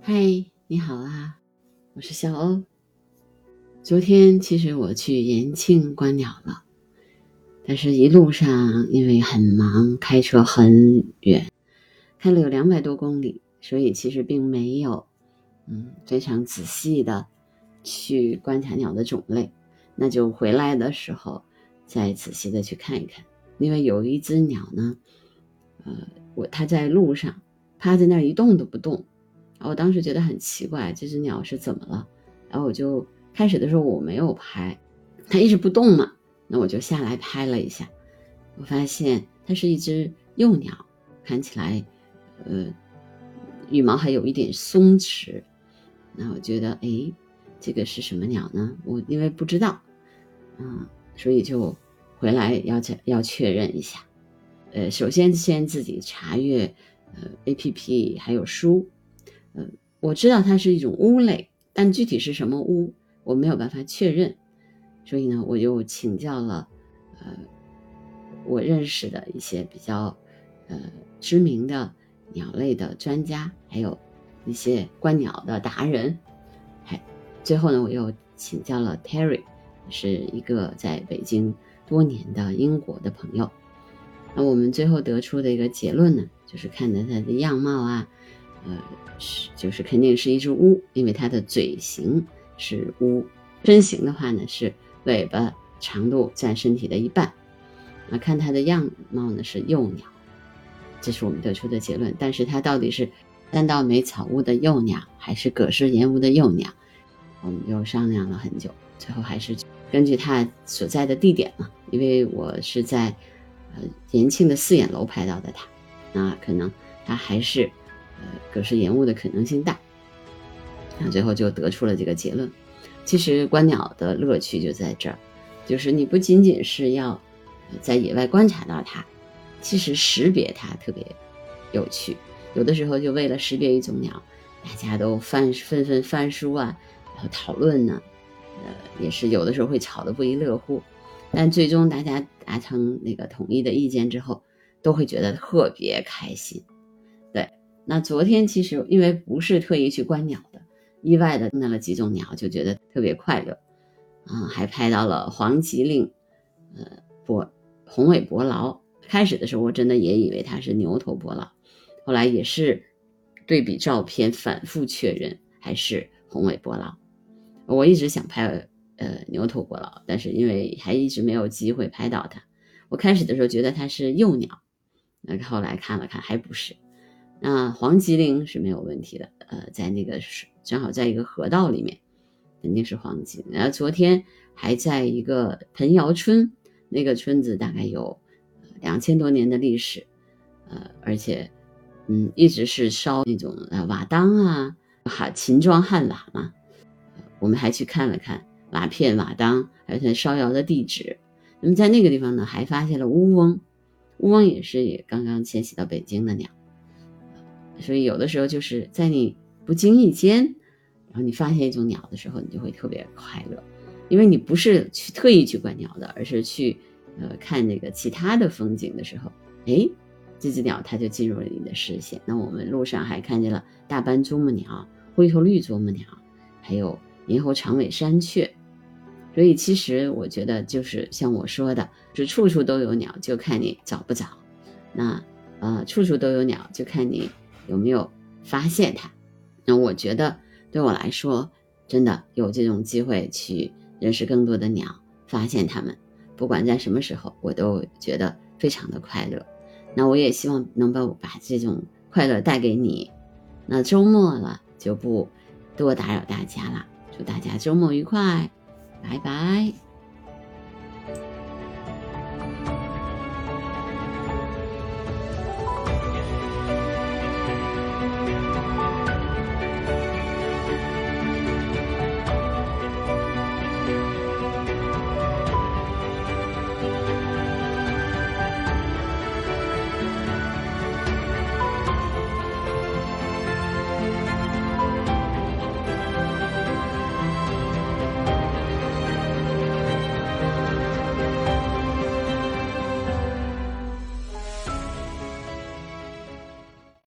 嗨，你好啊，我是小欧。昨天其实我去延庆观鸟了，但是一路上因为很忙，开车很远，开了有两百多公里，所以其实并没有嗯非常仔细的去观察鸟的种类。那就回来的时候再仔细的去看一看，因为有一只鸟呢，呃，我它在路上趴在那儿一动都不动。我当时觉得很奇怪，这只鸟是怎么了？然后我就开始的时候我没有拍，它一直不动嘛，那我就下来拍了一下，我发现它是一只幼鸟，看起来，呃，羽毛还有一点松弛。那我觉得，哎，这个是什么鸟呢？我因为不知道，嗯，所以就回来要要确认一下。呃，首先先自己查阅，呃，A P P 还有书。嗯，我知道它是一种乌类，但具体是什么乌，我没有办法确认，所以呢，我又请教了，呃，我认识的一些比较，呃，知名的鸟类的专家，还有一些观鸟的达人，还最后呢，我又请教了 Terry，是一个在北京多年的英国的朋友，那我们最后得出的一个结论呢，就是看着它的样貌啊。呃，是就是肯定是一只乌，因为它的嘴型是乌，身形的话呢是尾巴长度占身体的一半，啊，看它的样貌呢是幼鸟，这是我们得出的结论。但是它到底是三道眉草乌的幼鸟，还是葛氏岩乌的幼鸟，我们又商量了很久，最后还是根据它所在的地点嘛，因为我是在呃延庆的四眼楼拍到的它，那可能它还是。呃，可是延误的可能性大，那最后就得出了这个结论。其实观鸟的乐趣就在这儿，就是你不仅仅是要在野外观察到它，其实识别它特别有趣。有的时候就为了识别一种鸟，大家都翻纷纷翻书啊，然后讨论呢，呃，也是有的时候会吵得不亦乐乎。但最终大家达成那个统一的意见之后，都会觉得特别开心。那昨天其实因为不是特意去观鸟的，意外的看到了几种鸟，就觉得特别快乐，啊，还拍到了黄吉令，呃，伯红尾伯劳。开始的时候我真的也以为它是牛头伯劳，后来也是对比照片反复确认还是红尾伯劳。我一直想拍呃牛头伯劳，但是因为还一直没有机会拍到它。我开始的时候觉得它是幼鸟，那后来看了看还不是。那黄吉林是没有问题的，呃，在那个是正好在一个河道里面，肯定是黄吉。然后昨天还在一个盆窑村，那个村子大概有两千多年的历史，呃，而且嗯一直是烧那种呃瓦当啊，哈秦装汉瓦嘛。我们还去看了看瓦片、瓦当，还有烧窑的地址。那么在那个地方呢，还发现了乌翁，乌翁也是也刚刚迁徙到北京的鸟。所以有的时候就是在你不经意间，然后你发现一种鸟的时候，你就会特别快乐，因为你不是去特意去观鸟的，而是去呃看那个其他的风景的时候，哎，这只鸟它就进入了你的视线。那我们路上还看见了大斑啄木鸟、灰头绿啄木鸟，还有银喉长尾山雀。所以其实我觉得就是像我说的，是处处都有鸟，就看你找不找。那呃，处处都有鸟，就看你。有没有发现它？那我觉得对我来说，真的有这种机会去认识更多的鸟，发现它们，不管在什么时候，我都觉得非常的快乐。那我也希望能把我把这种快乐带给你。那周末了，就不多打扰大家了，祝大家周末愉快，拜拜。